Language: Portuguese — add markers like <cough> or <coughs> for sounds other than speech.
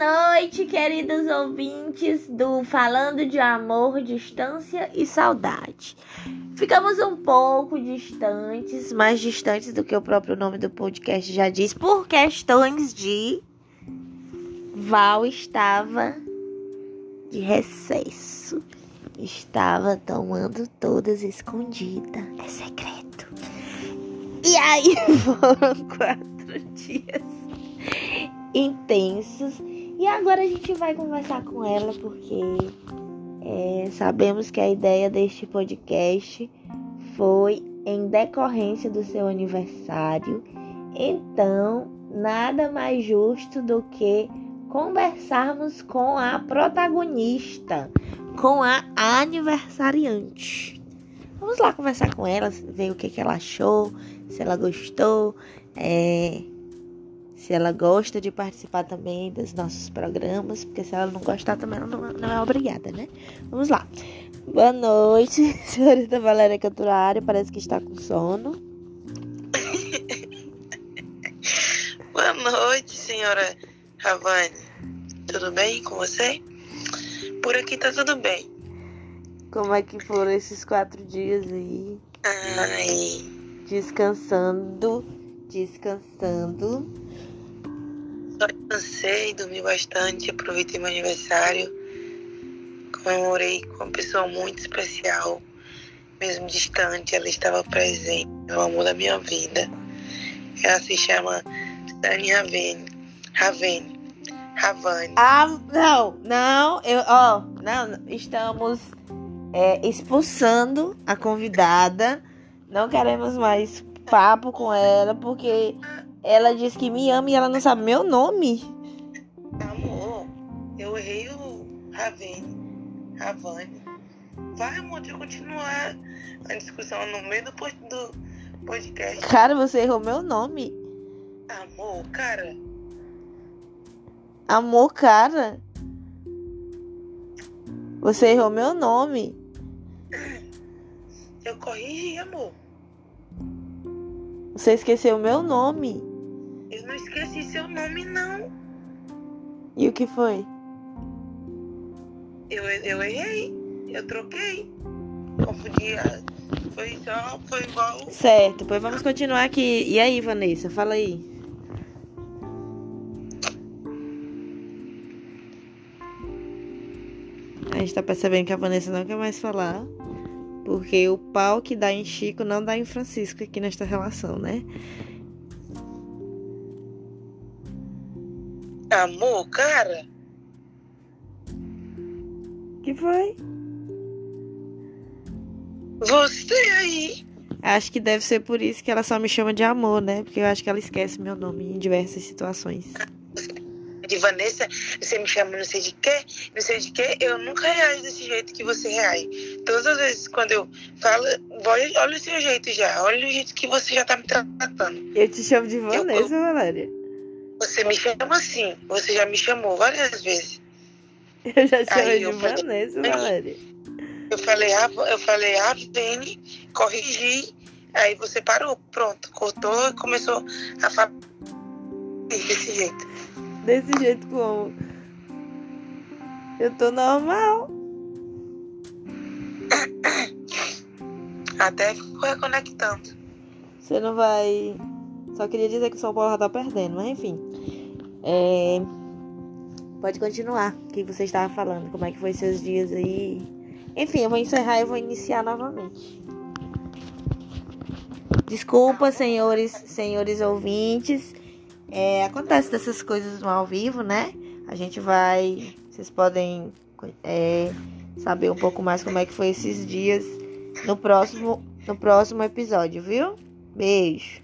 noite, queridos ouvintes do Falando de Amor, Distância e Saudade. Ficamos um pouco distantes, mais distantes do que o próprio nome do podcast já diz, por questões de. Val estava de recesso. Estava tomando todas escondidas. É secreto. E aí <laughs> foram quatro dias intensos. E agora a gente vai conversar com ela porque é, sabemos que a ideia deste podcast foi em decorrência do seu aniversário. Então, nada mais justo do que conversarmos com a protagonista, com a aniversariante. Vamos lá conversar com ela, ver o que, que ela achou, se ela gostou. É, se ela gosta de participar também dos nossos programas, porque se ela não gostar também não, não é obrigada, né? Vamos lá. Boa noite, <laughs> senhorita Valéria Canturário, parece que está com sono. <laughs> Boa noite, senhora Ravane. Tudo bem com você? Por aqui tá tudo bem. Como é que foram esses quatro dias aí? Ai. Descansando, descansando descansei, dormi bastante, aproveitei meu aniversário, comemorei com uma pessoa muito especial, mesmo distante, ela estava presente, no amor da minha vida. Ela se chama Dani Ravene. Ravene. Ravane. Ah, não, não, eu, ó, não, estamos é, expulsando a convidada. Não queremos mais papo com ela, porque ela diz que me ama e ela não sabe meu nome. Amor, eu errei o Ravene. Ravane. Vai, amor, deixa eu continuar a discussão no meio do, do podcast. Cara, você errou meu nome. Amor, cara. Amor, cara. Você errou meu nome. Eu corrigi, amor. Você esqueceu meu nome. Eu não esqueci seu nome, não. E o que foi? Eu, eu errei. Eu troquei. Confundi. Foi só. Foi igual. Certo, pois vamos continuar aqui. E aí, Vanessa? Fala aí. A gente tá percebendo que a Vanessa não quer mais falar. Porque o pau que dá em Chico não dá em Francisco aqui nesta relação, né? Amor, cara. que foi? Você aí. Acho que deve ser por isso que ela só me chama de amor, né? Porque eu acho que ela esquece meu nome em diversas situações. De Vanessa, você me chama não sei de quê, não sei de quê, eu nunca reajo desse jeito que você reage. Todas as vezes quando eu falo, olha o seu jeito já, olha o jeito que você já tá me tratando. Eu te chamo de Vanessa, eu, eu... Valéria. Você me chama assim. Você já me chamou várias vezes. <laughs> Eu já chamei de Vanessa, Valéria. Eu falei, ah, eu falei, ah, Vene, corrigi. Aí você parou, pronto, cortou e começou a falar desse jeito. Desse jeito como? Eu tô normal. <coughs> Até ficou reconectando. Você não vai. Só queria dizer que o São Paulo já tá perdendo, mas enfim. É... Pode continuar. O que você estava falando? Como é que foi seus dias aí? Enfim, eu vou encerrar e vou iniciar novamente. Desculpa, senhores, senhores ouvintes. É, acontece dessas coisas no ao vivo, né? A gente vai. Vocês podem é, saber um pouco mais como é que foi esses dias no próximo, no próximo episódio, viu? Beijo.